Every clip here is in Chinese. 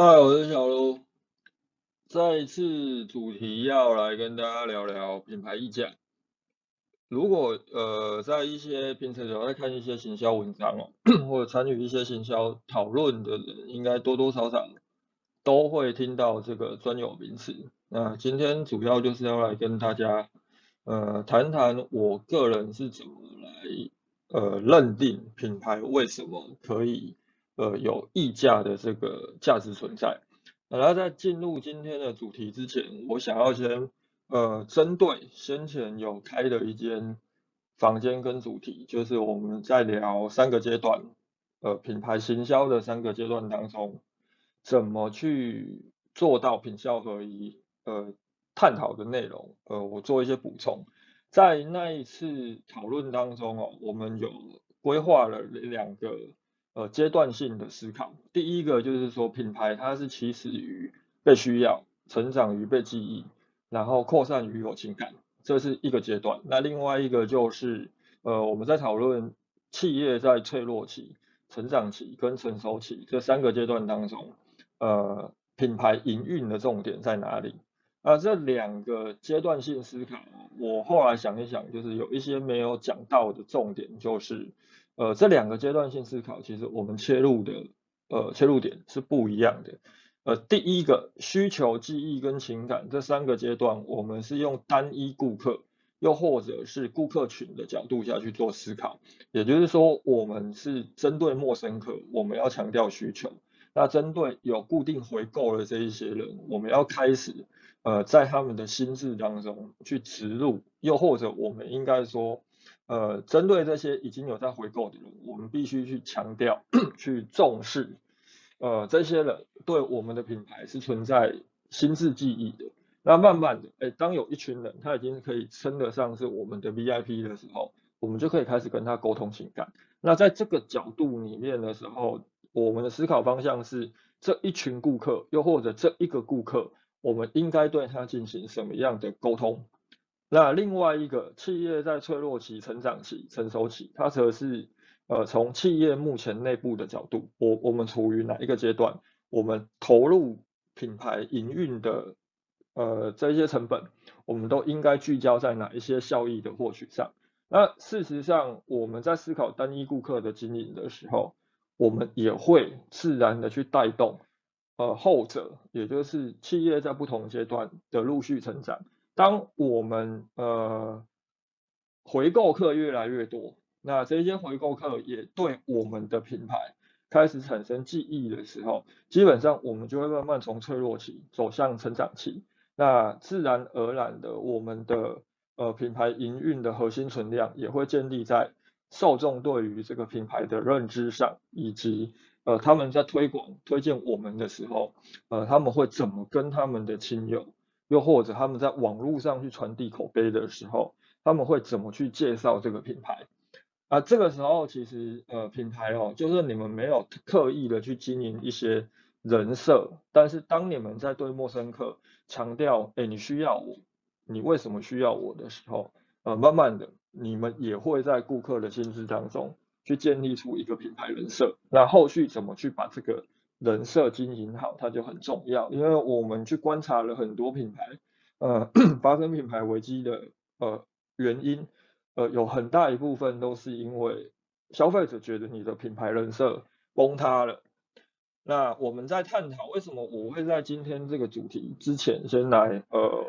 嗨，我是小卢。这一次主题要来跟大家聊聊品牌溢价。如果呃在一些平时有在看一些行销文章哦，或者参与一些行销讨论的人，应该多多少少都会听到这个专有名词。那今天主要就是要来跟大家呃谈谈我个人是怎么来呃认定品牌为什么可以。呃，有溢价的这个价值存在。然后在进入今天的主题之前，我想要先呃，针对先前有开的一间房间跟主题，就是我们在聊三个阶段，呃，品牌行销的三个阶段当中，怎么去做到品效合一，呃，探讨的内容，呃，我做一些补充。在那一次讨论当中哦，我们有规划了两个。呃，阶段性的思考，第一个就是说，品牌它是起始于被需要，成长于被记忆，然后扩散于有情感，这是一个阶段。那另外一个就是，呃，我们在讨论企业在脆弱期、成长期跟成熟期这三个阶段当中，呃，品牌营运的重点在哪里？啊，这两个阶段性思考，我后来想一想，就是有一些没有讲到的重点，就是。呃，这两个阶段性思考，其实我们切入的呃切入点是不一样的。呃，第一个需求、记忆跟情感这三个阶段，我们是用单一顾客，又或者是顾客群的角度下去做思考。也就是说，我们是针对陌生客，我们要强调需求；那针对有固定回购的这一些人，我们要开始呃在他们的心智当中去植入，又或者我们应该说。呃，针对这些已经有在回购的人，我们必须去强调、去重视，呃，这些人对我们的品牌是存在心智记忆的。那慢慢的，哎，当有一群人他已经可以称得上是我们的 VIP 的时候，我们就可以开始跟他沟通情感。那在这个角度里面的时候，我们的思考方向是这一群顾客，又或者这一个顾客，我们应该对他进行什么样的沟通？那另外一个企业在脆弱期、成长期、成熟期，它则是呃从企业目前内部的角度，我我们处于哪一个阶段？我们投入品牌营运的呃这些成本，我们都应该聚焦在哪一些效益的获取上？那事实上，我们在思考单一顾客的经营的时候，我们也会自然的去带动呃后者，也就是企业在不同阶段的陆续成长。当我们呃回购客越来越多，那这些回购客也对我们的品牌开始产生记忆的时候，基本上我们就会慢慢从脆弱期走向成长期。那自然而然的，我们的呃品牌营运的核心存量也会建立在受众对于这个品牌的认知上，以及呃他们在推广推荐我们的时候，呃他们会怎么跟他们的亲友。又或者他们在网络上去传递口碑的时候，他们会怎么去介绍这个品牌？啊，这个时候其实呃品牌哦，就是你们没有刻意的去经营一些人设，但是当你们在对陌生客强调，哎，你需要我，你为什么需要我的时候，呃，慢慢的你们也会在顾客的心智当中去建立出一个品牌人设。那后续怎么去把这个？人设经营好，它就很重要。因为我们去观察了很多品牌，呃，发生品牌危机的呃原因，呃，有很大一部分都是因为消费者觉得你的品牌人设崩塌了。那我们在探讨为什么我会在今天这个主题之前，先来呃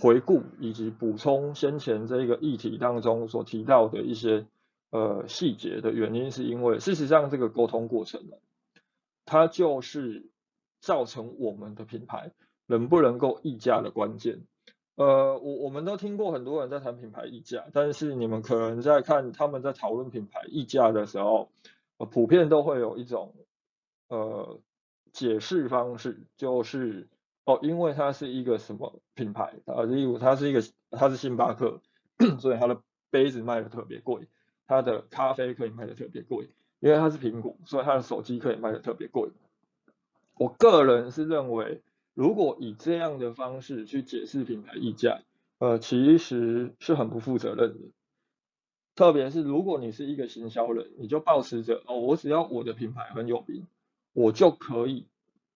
回顾以及补充先前这个议题当中所提到的一些呃细节的原因，是因为事实上这个沟通过程。它就是造成我们的品牌能不能够溢价的关键。呃，我我们都听过很多人在谈品牌溢价，但是你们可能在看他们在讨论品牌溢价的时候，呃，普遍都会有一种呃解释方式，就是哦，因为它是一个什么品牌啊，例如它是一个它是星巴克，所以它的杯子卖的特别贵，它的咖啡可以卖的特别贵。因为它是苹果，所以它的手机可以卖的特别贵。我个人是认为，如果以这样的方式去解释品牌溢价，呃，其实是很不负责任的。特别是如果你是一个行销人，你就保持着哦，我只要我的品牌很有名，我就可以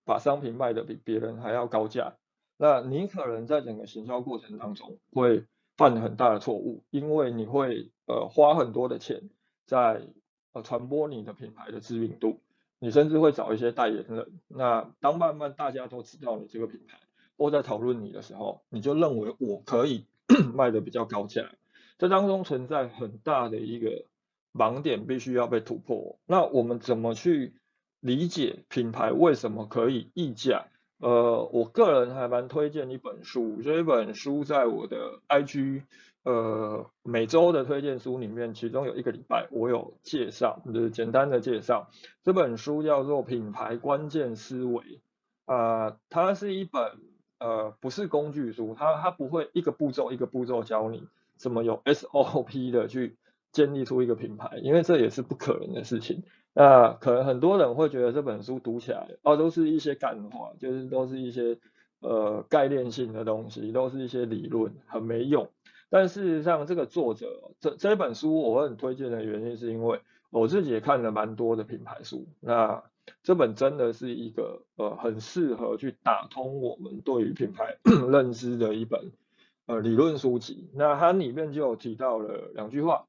把商品卖的比别人还要高价，那你可能在整个行销过程当中会犯很大的错误，因为你会呃花很多的钱在呃传播你的品牌的知名度，你甚至会找一些代言人。那当慢慢大家都知道你这个品牌，或在讨论你的时候，你就认为我可以 卖的比较高价，这当中存在很大的一个盲点，必须要被突破。那我们怎么去理解品牌为什么可以溢价？呃，我个人还蛮推荐一本书，这一本书在我的 IG。呃，每周的推荐书里面，其中有一个礼拜我有介绍，就是简单的介绍。这本书叫做《品牌关键思维》，啊，它是一本呃不是工具书，它它不会一个步骤一个步骤教你怎么有 SOP 的去建立出一个品牌，因为这也是不可能的事情。那可能很多人会觉得这本书读起来哦都是一些干话，就是都是一些呃概念性的东西，都是一些理论，很没用。但事实上，这个作者这这本书我很推荐的原因，是因为我自己也看了蛮多的品牌书。那这本真的是一个呃很适合去打通我们对于品牌 认知的一本呃理论书籍。那它里面就有提到了两句话，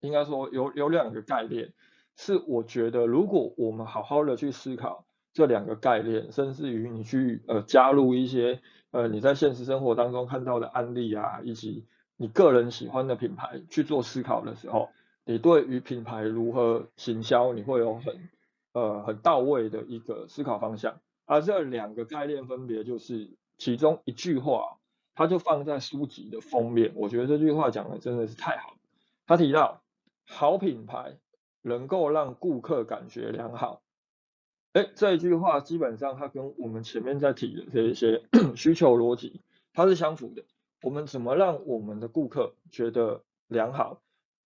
应该说有有两个概念，是我觉得如果我们好好的去思考这两个概念，甚至于你去呃加入一些。呃，你在现实生活当中看到的案例啊，以及你个人喜欢的品牌去做思考的时候，你对于品牌如何行销，你会有很呃很到位的一个思考方向。而这两个概念分别就是其中一句话，它就放在书籍的封面。我觉得这句话讲的真的是太好了。他提到，好品牌能够让顾客感觉良好。哎，这一句话基本上它跟我们前面在提的这一些 需求逻辑，它是相符的。我们怎么让我们的顾客觉得良好？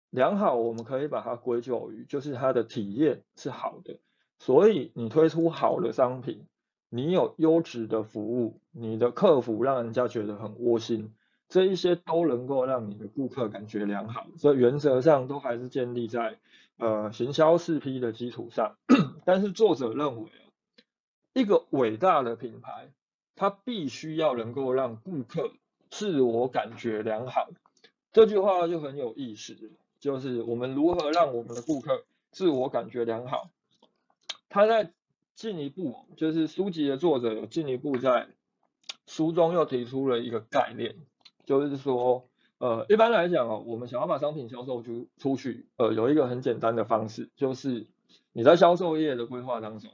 良好，我们可以把它归咎于就是它的体验是好的。所以你推出好的商品，你有优质的服务，你的客服让人家觉得很窝心，这一些都能够让你的顾客感觉良好。所以原则上都还是建立在。呃，行销四 P 的基础上，但是作者认为啊，一个伟大的品牌，它必须要能够让顾客自我感觉良好。这句话就很有意思，就是我们如何让我们的顾客自我感觉良好。他在进一步，就是书籍的作者有进一步在书中又提出了一个概念，就是说。呃，一般来讲哦，我们想要把商品销售出出去，呃，有一个很简单的方式，就是你在销售业的规划当中，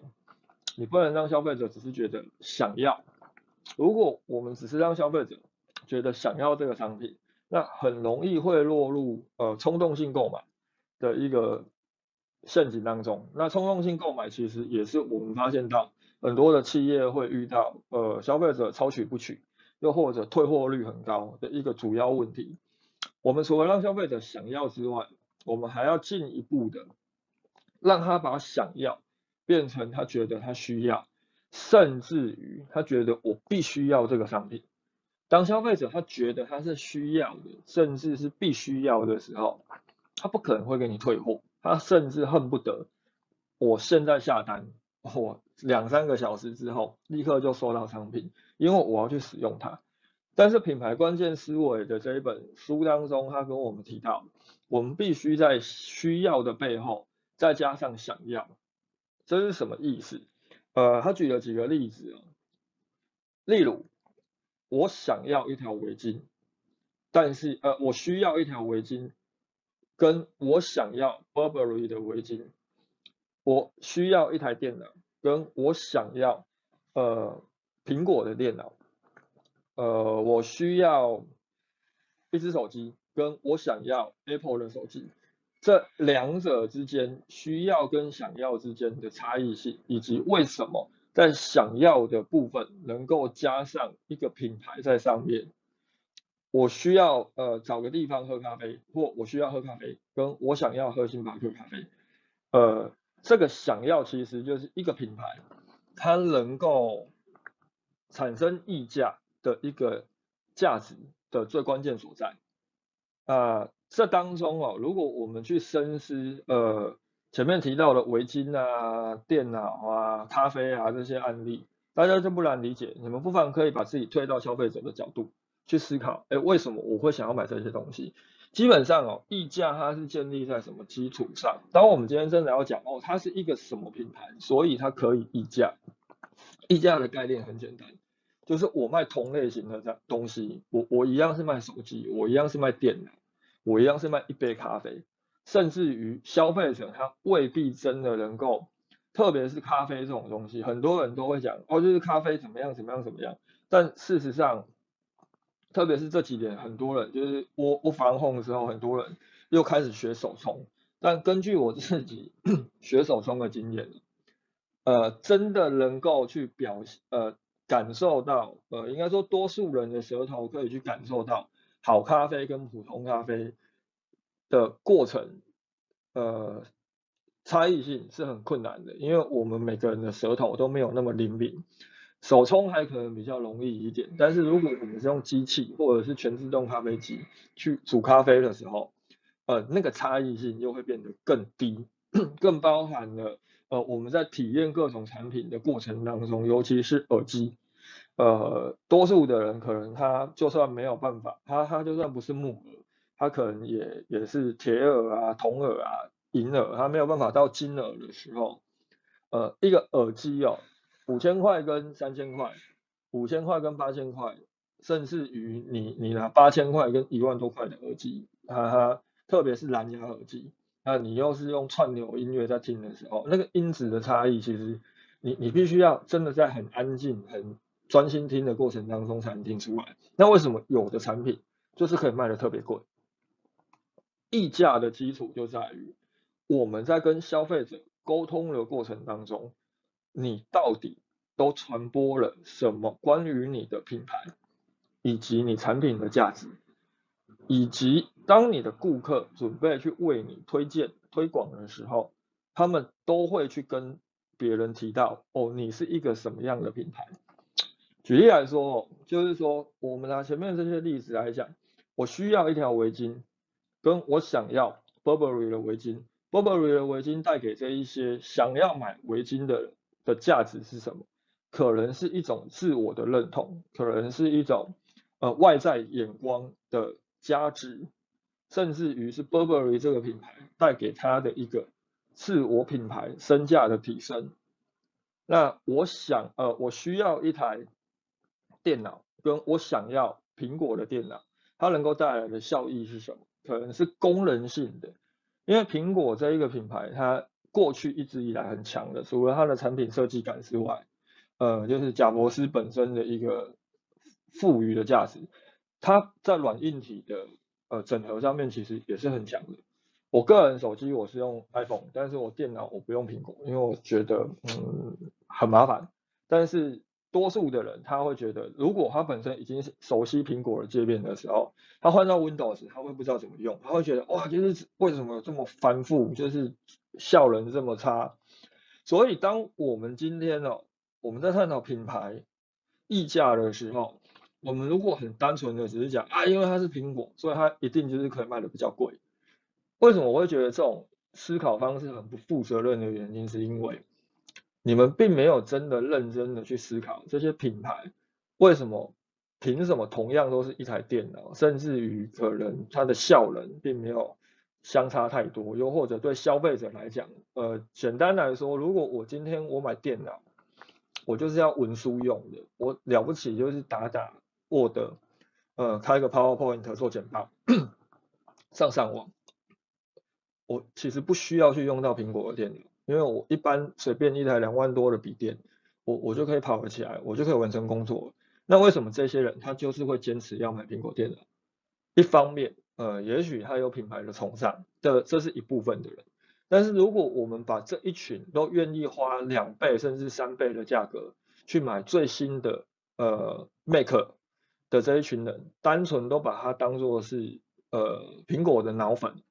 你不能让消费者只是觉得想要。如果我们只是让消费者觉得想要这个商品，那很容易会落入呃冲动性购买的一个陷阱当中。那冲动性购买其实也是我们发现到很多的企业会遇到，呃，消费者超取不取。又或者退货率很高的一个主要问题，我们除了让消费者想要之外，我们还要进一步的让他把想要变成他觉得他需要，甚至于他觉得我必须要这个商品。当消费者他觉得他是需要的，甚至是必须要的时候，他不可能会给你退货，他甚至恨不得我现在下单，我两三个小时之后立刻就收到商品。因为我要去使用它，但是品牌关键思维的这一本书当中，他跟我们提到，我们必须在需要的背后再加上想要，这是什么意思？呃，他举了几个例子啊，例如我想要一条围巾，但是呃我需要一条围巾，跟我想要 Burberry 的围巾，我需要一台电脑，跟我想要呃。苹果的电脑，呃，我需要一只手机，跟我想要 Apple 的手机，这两者之间需要跟想要之间的差异性，以及为什么在想要的部分能够加上一个品牌在上面，我需要呃找个地方喝咖啡，或我需要喝咖啡，跟我想要喝星巴克咖啡，呃，这个想要其实就是一个品牌，它能够。产生溢价的一个价值的最关键所在啊，这当中哦，如果我们去深思，呃，前面提到的围巾啊、电脑啊、咖啡啊这些案例，大家就不难理解。你们不妨可以把自己推到消费者的角度去思考，哎，为什么我会想要买这些东西？基本上哦，溢价它是建立在什么基础上？当我们今天真的要讲哦，它是一个什么品牌，所以它可以溢价。溢价的概念很简单，就是我卖同类型的这东西，我我一样是卖手机，我一样是卖电脑，我一样是卖一杯咖啡，甚至于消费者他未必真的能够，特别是咖啡这种东西，很多人都会讲哦，就是咖啡怎么样怎么样怎么样，但事实上。特别是这几年，很多人就是我我防控的时候，很多人又开始学手冲。但根据我自己 学手冲的经验，呃，真的能够去表呃感受到，呃，应该说多数人的舌头可以去感受到好咖啡跟普通咖啡的过程，呃，差异性是很困难的，因为我们每个人的舌头都没有那么灵敏。手冲还可能比较容易一点，但是如果我们是用机器或者是全自动咖啡机去煮咖啡的时候，呃，那个差异性又会变得更低，更包含了呃我们在体验各种产品的过程当中，尤其是耳机，呃，多数的人可能他就算没有办法，他他就算不是木耳，他可能也也是铁耳啊、铜耳啊、银耳，他没有办法到金耳的时候，呃，一个耳机哦。五千块跟三千块，五千块跟八千块，甚至于你你拿八千块跟一万多块的耳机，哈哈，特别是蓝牙耳机，那你又是用串流音乐在听的时候，那个音质的差异，其实你你必须要真的在很安静、很专心听的过程当中才能听出来。那为什么有的产品就是可以卖的特别贵？溢价的基础就在于我们在跟消费者沟通的过程当中。你到底都传播了什么关于你的品牌，以及你产品的价值，以及当你的顾客准备去为你推荐推广的时候，他们都会去跟别人提到哦，你是一个什么样的品牌？举例来说，就是说我们拿前面这些例子来讲，我需要一条围巾，跟我想要 Burberry 的围巾，Burberry 的围巾带给这一些想要买围巾的。的价值是什么？可能是一种自我的认同，可能是一种呃外在眼光的加值，甚至于是 Burberry 这个品牌带给他的一个自我品牌身价的提升。那我想呃我需要一台电脑，跟我想要苹果的电脑，它能够带来的效益是什么？可能是功能性的，因为苹果这一个品牌它。过去一直以来很强的，除了它的产品设计感之外，呃，就是贾博士本身的一个赋予的价值，它在软硬体的呃整合上面其实也是很强的。我个人手机我是用 iPhone，但是我电脑我不用苹果，因为我觉得嗯很麻烦。但是多数的人他会觉得，如果他本身已经熟悉苹果的界面的时候，他换到 Windows，他会不知道怎么用，他会觉得哇，就是为什么这么繁复，就是效能这么差。所以当我们今天哦，我们在探讨品牌溢价的时候，我们如果很单纯的只是讲啊，因为它是苹果，所以它一定就是可以卖的比较贵。为什么我会觉得这种思考方式很不负责任的原因，是因为。你们并没有真的认真的去思考这些品牌为什么凭什么同样都是一台电脑，甚至于可能它的效能并没有相差太多，又或者对消费者来讲，呃，简单来说，如果我今天我买电脑，我就是要文书用的，我了不起就是打打 Word，呃，开个 PowerPoint 做简报，上上网，我其实不需要去用到苹果的电脑。因为我一般随便一台两万多的笔电，我我就可以跑得起来，我就可以完成工作。那为什么这些人他就是会坚持要买苹果电脑？一方面，呃，也许他有品牌的崇尚，这这是一部分的人。但是如果我们把这一群都愿意花两倍甚至三倍的价格去买最新的呃 Mac 的这一群人，单纯都把它当做是呃苹果的脑粉。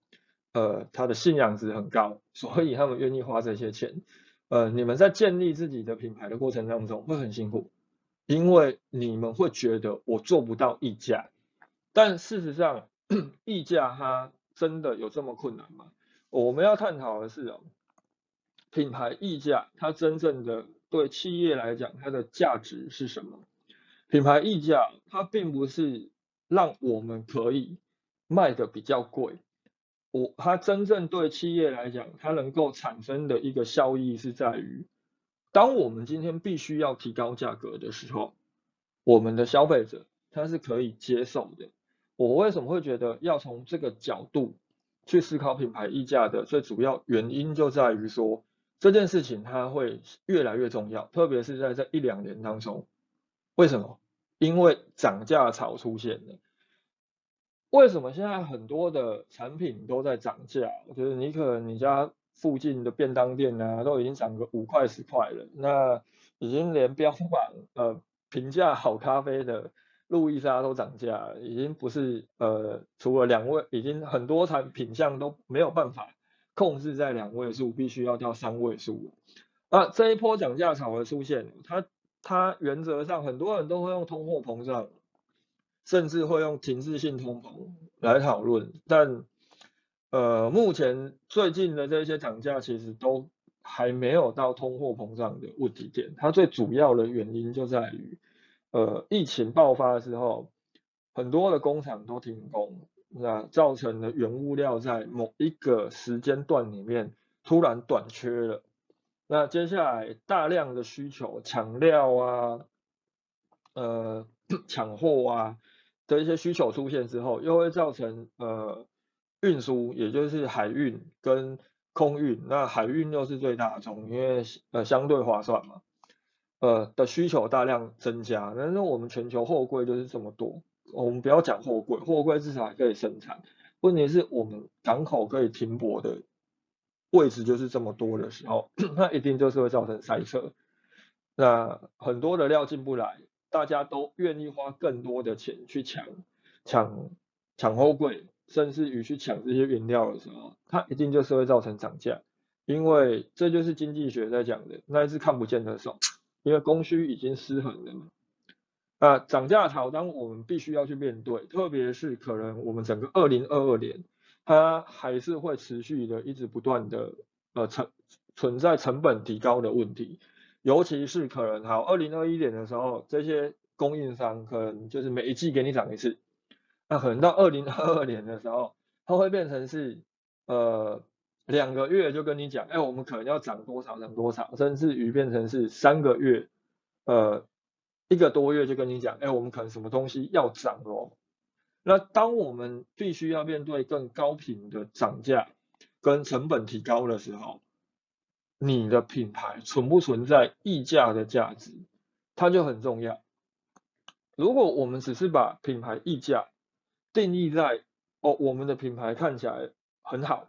呃，他的信仰值很高，所以他们愿意花这些钱。呃，你们在建立自己的品牌的过程当中会很辛苦，因为你们会觉得我做不到溢价。但事实上，溢价它真的有这么困难吗？我们要探讨的是哦，品牌溢价它真正的对企业来讲它的价值是什么？品牌溢价它并不是让我们可以卖的比较贵，我它真正对企业来讲，它能够产生的一个效益是在于，当我们今天必须要提高价格的时候，我们的消费者他是可以接受的。我为什么会觉得要从这个角度去思考品牌溢价的最主要原因，就在于说这件事情它会越来越重要，特别是在这一两年当中，为什么？因为涨价潮出现了。为什么现在很多的产品都在涨价？我觉得你可能你家附近的便当店啊，都已经涨个五块十块了。那已经连标榜呃平价好咖啡的路易莎都涨价，已经不是呃除了两位，已经很多产品项都没有办法控制在两位数，必须要到三位数。啊，这一波涨价潮的出现，它它原则上很多人都会用通货膨胀。甚至会用停滞性通膨来讨论，但呃，目前最近的这些涨价其实都还没有到通货膨胀的问题点。它最主要的原因就在于，呃，疫情爆发的时候，很多的工厂都停工，那造成了原物料在某一个时间段里面突然短缺了。那接下来大量的需求抢料啊，呃，抢货啊。的一些需求出现之后，又会造成呃运输，也就是海运跟空运，那海运又是最大宗，因为呃相对划算嘛，呃的需求大量增加。但是我们全球货柜就是这么多，我们不要讲货柜，货柜至少还可以生产，问题是我们港口可以停泊的位置就是这么多的时候，那一定就是会造成塞车，那很多的料进不来。大家都愿意花更多的钱去抢抢抢货柜，甚至于去抢这些原料的时候，它一定就是会造成涨价，因为这就是经济学在讲的，那是看不见的手，因为供需已经失衡了嘛。啊，涨价潮当我们必须要去面对，特别是可能我们整个二零二二年，它还是会持续的一直不断的呃成存在成本提高的问题。尤其是可能好，二零二一年的时候，这些供应商可能就是每一季给你涨一次，那可能到二零二二年的时候，它会变成是呃两个月就跟你讲，哎，我们可能要涨多少涨多少，甚至于变成是三个月，呃一个多月就跟你讲，哎，我们可能什么东西要涨哦。那当我们必须要面对更高频的涨价跟成本提高的时候，你的品牌存不存在溢价的价值，它就很重要。如果我们只是把品牌溢价定义在哦，我们的品牌看起来很好，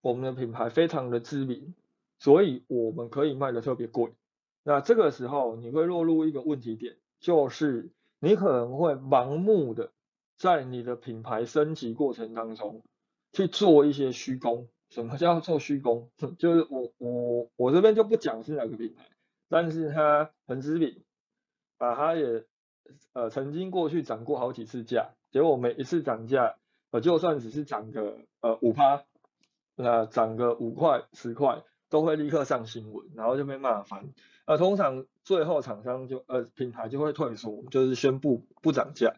我们的品牌非常的知名，所以我们可以卖的特别贵。那这个时候你会落入一个问题点，就是你可能会盲目的在你的品牌升级过程当中去做一些虚功。什么叫做虚功？就是我我我这边就不讲是哪个品牌，但是它很知名，啊，它也呃曾经过去涨过好几次价，结果每一次涨价，呃就算只是涨个呃五趴，那涨个五块十块，都会立刻上新闻，然后就被骂翻。呃，通常最后厂商就呃品牌就会退缩，就是宣布不涨价。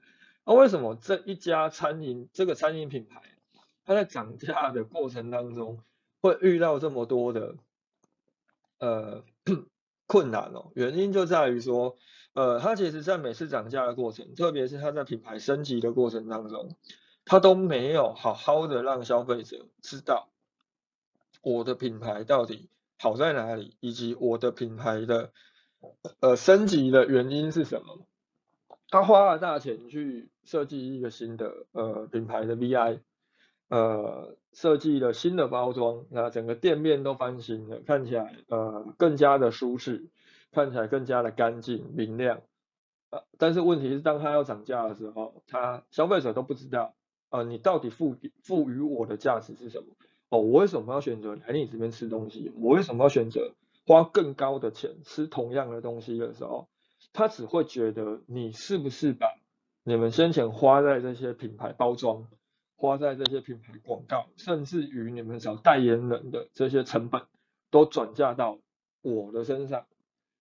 那为什么这一家餐饮这个餐饮品牌？它在涨价的过程当中，会遇到这么多的呃 困难哦，原因就在于说，呃，它其实在每次涨价的过程，特别是它在品牌升级的过程当中，它都没有好好的让消费者知道我的品牌到底好在哪里，以及我的品牌的呃升级的原因是什么。他花了大钱去设计一个新的呃品牌的 VI。呃，设计了新的包装，那整个店面都翻新了，看起来呃更加的舒适，看起来更加的干净明亮。呃，但是问题是，当它要涨价的时候，它消费者都不知道，呃，你到底赋赋予我的价值是什么？哦，我为什么要选择来你这边吃东西？我为什么要选择花更高的钱吃同样的东西的时候，他只会觉得你是不是把你们先前花在这些品牌包装？花在这些品牌广告，甚至于你们找代言人的这些成本，都转嫁到我的身上，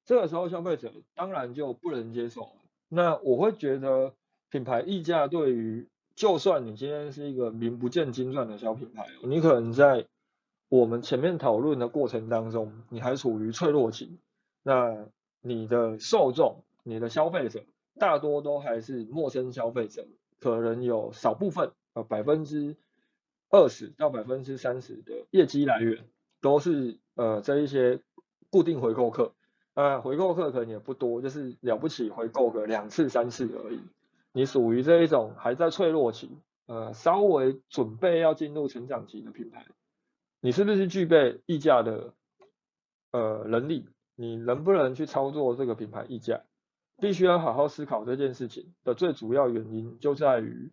这个时候消费者当然就不能接受。那我会觉得品牌溢价对于，就算你今天是一个名不见经传的小品牌，你可能在我们前面讨论的过程当中，你还处于脆弱期，那你的受众、你的消费者大多都还是陌生消费者，可能有少部分呃百分之二十到百分之三十的业绩来源都是呃这一些固定回购客，呃回购客可能也不多，就是了不起回购个两次三次而已。你属于这一种还在脆弱期，呃稍微准备要进入成长期的品牌，你是不是具备溢价的呃能力？你能不能去操作这个品牌溢价？必须要好好思考这件事情的最主要原因就在于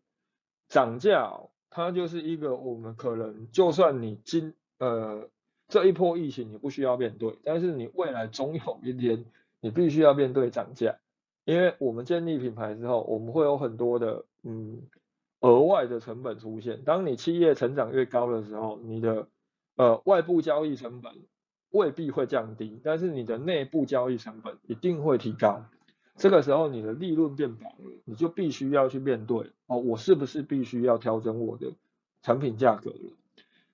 涨价。它就是一个我们可能，就算你今呃这一波疫情你不需要面对，但是你未来总有一天你必须要面对涨价，因为我们建立品牌之后，我们会有很多的嗯额外的成本出现。当你企业成长越高的时候，你的呃外部交易成本未必会降低，但是你的内部交易成本一定会提高。这个时候你的利润变薄了，你就必须要去面对哦，我是不是必须要调整我的产品价格了？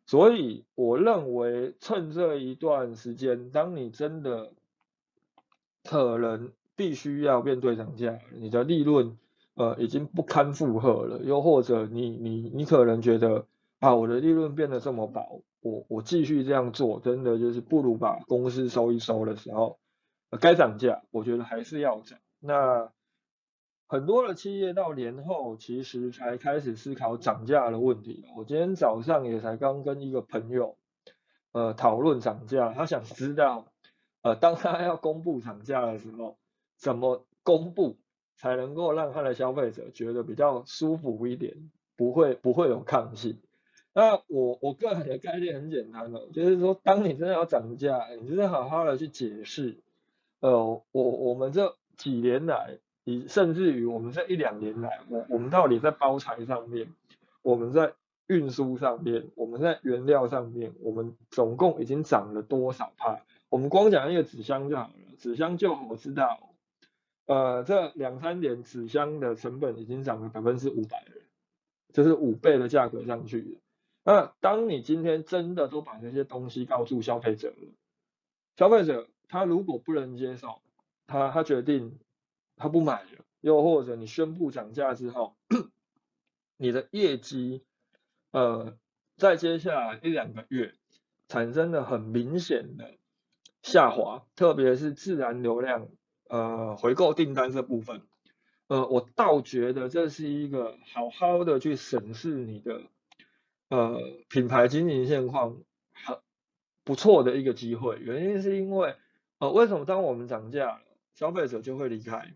所以我认为趁这一段时间，当你真的可能必须要面对涨价，你的利润呃已经不堪负荷了，又或者你你你可能觉得啊我的利润变得这么薄，我我继续这样做，真的就是不如把公司收一收的时候，该涨价，我觉得还是要涨。那很多的企业到年后，其实才开始思考涨价的问题。我今天早上也才刚跟一个朋友，呃，讨论涨价。他想知道，呃，当他要公布涨价的时候，怎么公布才能够让他的消费者觉得比较舒服一点，不会不会有抗性。那我我个人的概念很简单的，就是说，当你真的要涨价，你真的好好的去解释，呃，我我们这。几年来，以甚至于我们这一两年来，我我们到底在包材上面，我们在运输上面，我们在原料上面，我们总共已经涨了多少帕？我们光讲一个纸箱就好了，纸箱就我知道，呃，这两三年纸箱的成本已经涨了百分之五百了，就是五倍的价格上去了。那当你今天真的都把这些东西告诉消费者了，消费者他如果不能接受，他他决定他不买了，又或者你宣布涨价之后，你的业绩呃在接下来一两个月产生了很明显的下滑，特别是自然流量呃回购订单这部分，呃我倒觉得这是一个好好的去审视你的呃品牌经营现况很不错的一个机会，原因是因为呃为什么当我们涨价？消费者就会离开，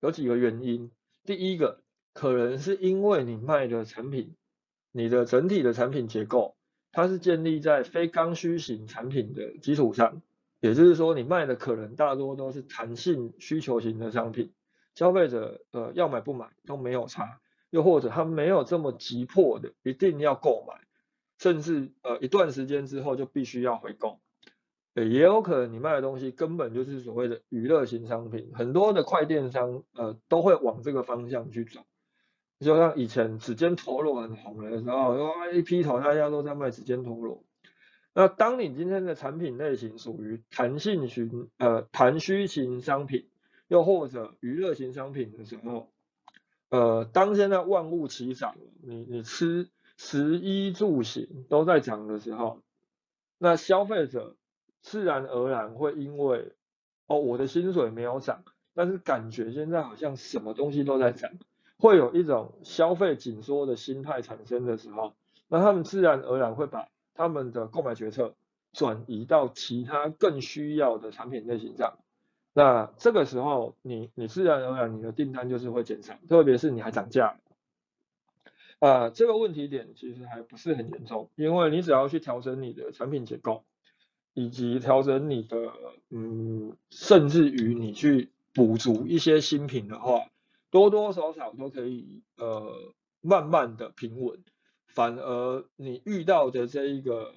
有几个原因。第一个，可能是因为你卖的产品，你的整体的产品结构，它是建立在非刚需型产品的基础上，也就是说，你卖的可能大多都是弹性需求型的商品，消费者呃要买不买都没有差，又或者他没有这么急迫的一定要购买，甚至呃一段时间之后就必须要回购。也有可能你卖的东西根本就是所谓的娱乐型商品，很多的快电商呃都会往这个方向去走。就像以前指尖陀螺很红的时候，一批头大家都在卖指尖陀螺。那当你今天的产品类型属于弹性型呃弹需型商品，又或者娱乐型商品的时候，呃，当现在万物齐涨，你你吃食衣住行都在涨的时候，那消费者。自然而然会因为哦，我的薪水没有涨，但是感觉现在好像什么东西都在涨，会有一种消费紧缩的心态产生的时候，那他们自然而然会把他们的购买决策转移到其他更需要的产品类型上。那这个时候，你你自然而然你的订单就是会减少，特别是你还涨价。啊，这个问题点其实还不是很严重，因为你只要去调整你的产品结构。以及调整你的，嗯，甚至于你去补足一些新品的话，多多少少都可以，呃，慢慢的平稳。反而你遇到的这一个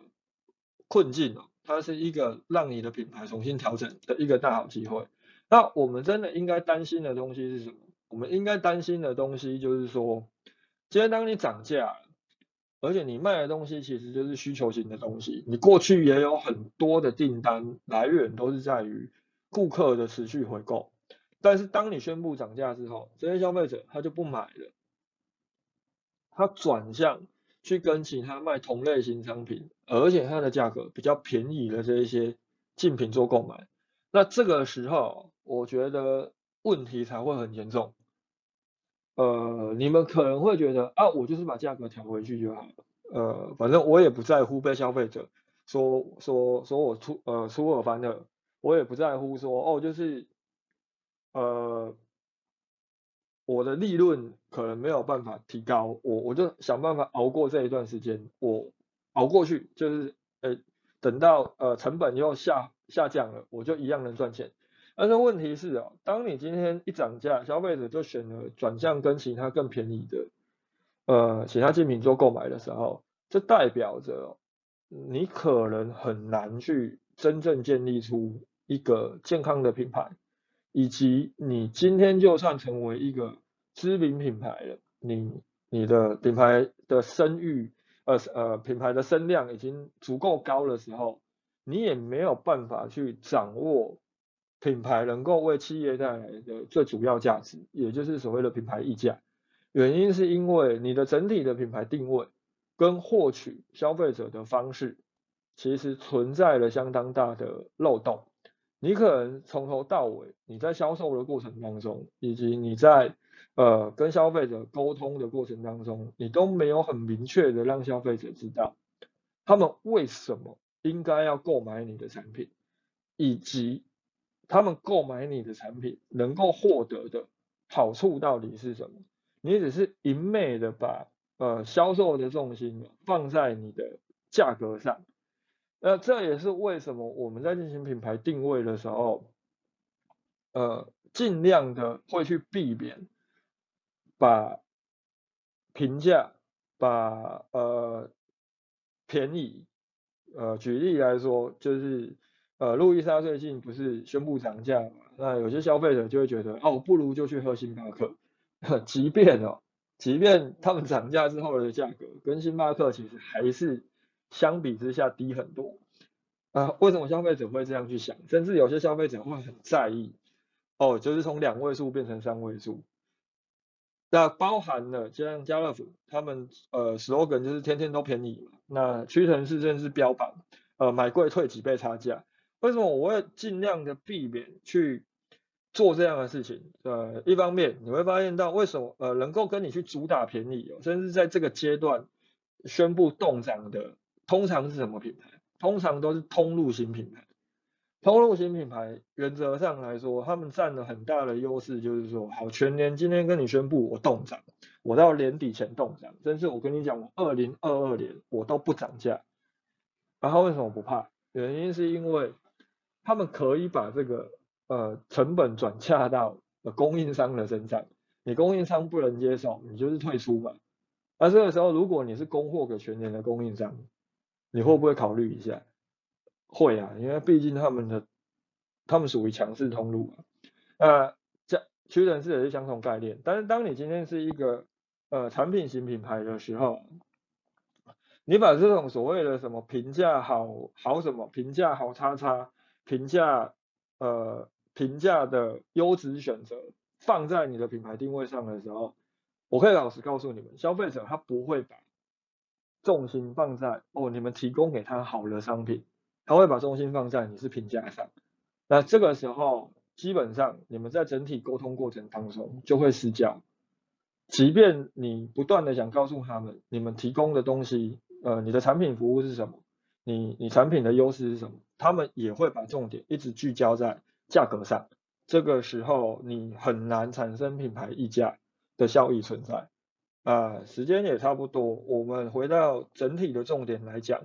困境哦，它是一个让你的品牌重新调整的一个大好机会。那我们真的应该担心的东西是什么？我们应该担心的东西就是说，今天当你涨价，而且你卖的东西其实就是需求型的东西，你过去也有很多的订单来源都是在于顾客的持续回购，但是当你宣布涨价之后，这些消费者他就不买了，他转向去跟其他卖同类型商品，而且它的价格比较便宜的这一些竞品做购买，那这个时候。我觉得问题才会很严重。呃，你们可能会觉得啊，我就是把价格调回去就好了。呃，反正我也不在乎被消费者说说说我出呃出尔反尔，我也不在乎说哦，就是呃我的利润可能没有办法提高，我我就想办法熬过这一段时间，我熬过去，就是呃等到呃成本又下下降了，我就一样能赚钱。但是问题是啊，当你今天一涨价，消费者就选择转向跟其他更便宜的呃其他竞品做购买的时候，这代表着你可能很难去真正建立出一个健康的品牌，以及你今天就算成为一个知名品牌了，你你的品牌的声誉呃呃品牌的声量已经足够高的时候，你也没有办法去掌握。品牌能够为企业带来的最主要价值，也就是所谓的品牌溢价。原因是因为你的整体的品牌定位跟获取消费者的方式，其实存在了相当大的漏洞。你可能从头到尾，你在销售的过程当中，以及你在呃跟消费者沟通的过程当中，你都没有很明确的让消费者知道，他们为什么应该要购买你的产品，以及。他们购买你的产品能够获得的好处到底是什么？你只是一昧的把呃销售的重心放在你的价格上，那这也是为什么我们在进行品牌定位的时候，呃尽量的会去避免把评价把呃便宜呃举例来说就是。呃，路易莎最近不是宣布涨价嘛？那有些消费者就会觉得，哦，不如就去喝星巴克。即便哦，即便他们涨价之后的价格跟星巴克其实还是相比之下低很多。啊，为什么消费者会这样去想？甚至有些消费者会很在意，哦，就是从两位数变成三位数。那包含了就像家乐福，他们呃 slogan 就是天天都便宜嘛。那屈臣氏甚至标榜，呃，买贵退几倍差价。为什么我会尽量的避免去做这样的事情？呃，一方面你会发现到为什么呃能够跟你去主打便宜，甚至在这个阶段宣布动涨的，通常是什么品牌？通常都是通路型品牌。通路型品牌原则上来说，他们占了很大的优势，就是说，好，全年今天跟你宣布我动涨，我到年底前动涨，甚至我跟你讲，我二零二二年我都不涨价。然后为什么不怕？原因是因为。他们可以把这个呃成本转嫁到供应商的身上，你供应商不能接受，你就是退出嘛。而这个时候，如果你是供货给全年的供应商，你会不会考虑一下？会啊，因为毕竟他们的他们属于强势通路嘛。呃，这屈臣氏也是相同概念。但是当你今天是一个呃产品型品牌的时候，你把这种所谓的什么评价好好什么评价好叉叉。评价呃评价的优质选择放在你的品牌定位上的时候，我可以老实告诉你们，消费者他不会把重心放在哦你们提供给他好的商品，他会把重心放在你是评价上。那这个时候基本上你们在整体沟通过程当中就会失焦，即便你不断的想告诉他们你们提供的东西，呃你的产品服务是什么，你你产品的优势是什么。他们也会把重点一直聚焦在价格上，这个时候你很难产生品牌溢价的效益存在。啊，时间也差不多，我们回到整体的重点来讲，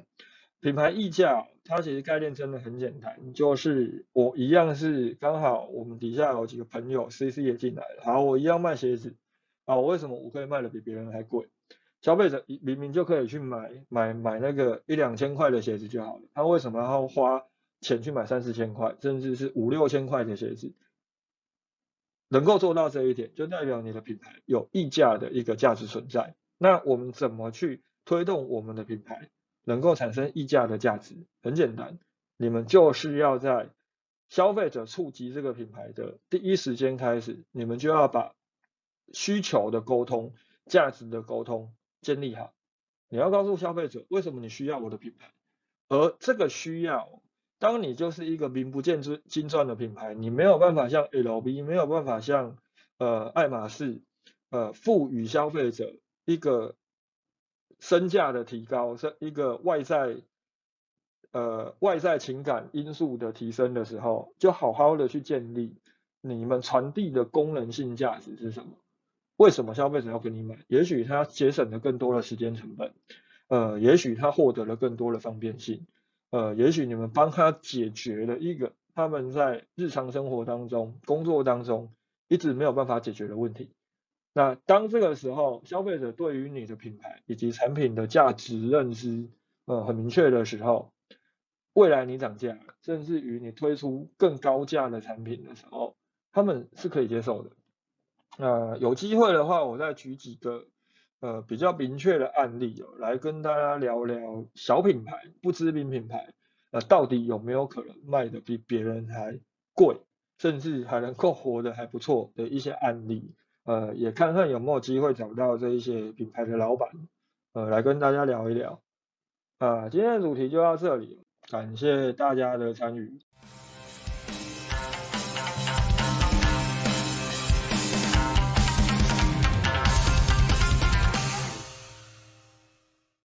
品牌溢价它其实概念真的很简单，就是我一样是刚好我们底下有几个朋友 CC 也进来了，好，我一样卖鞋子，啊，我为什么我可以卖的比别人还贵？消费者明明就可以去买买买那个一两千块的鞋子就好了，他为什么要花钱去买三四千块，甚至是五六千块的鞋子？能够做到这一点，就代表你的品牌有溢价的一个价值存在。那我们怎么去推动我们的品牌能够产生溢价的价值？很简单，你们就是要在消费者触及这个品牌的第一时间开始，你们就要把需求的沟通、价值的沟通建立好。你要告诉消费者为什么你需要我的品牌，而这个需要，当你就是一个名不见经传的品牌，你没有办法像 LV，没有办法像呃爱马仕，呃赋予消费者一个身价的提高，是一个外在。呃，外在情感因素的提升的时候，就好好的去建立你们传递的功能性价值是什么？为什么消费者要跟你买？也许他节省了更多的时间成本，呃，也许他获得了更多的方便性，呃，也许你们帮他解决了一个他们在日常生活当中、工作当中一直没有办法解决的问题。那当这个时候，消费者对于你的品牌以及产品的价值认知，呃，很明确的时候。未来你涨价，甚至于你推出更高价的产品的时候，他们是可以接受的。那有机会的话，我再举几个呃比较明确的案例哦，来跟大家聊聊小品牌、不知名品牌呃到底有没有可能卖的比别人还贵，甚至还能够活得还不错的一些案例。呃，也看看有没有机会找到这一些品牌的老板，呃，来跟大家聊一聊。啊，今天的主题就到这里。感谢大家的参与。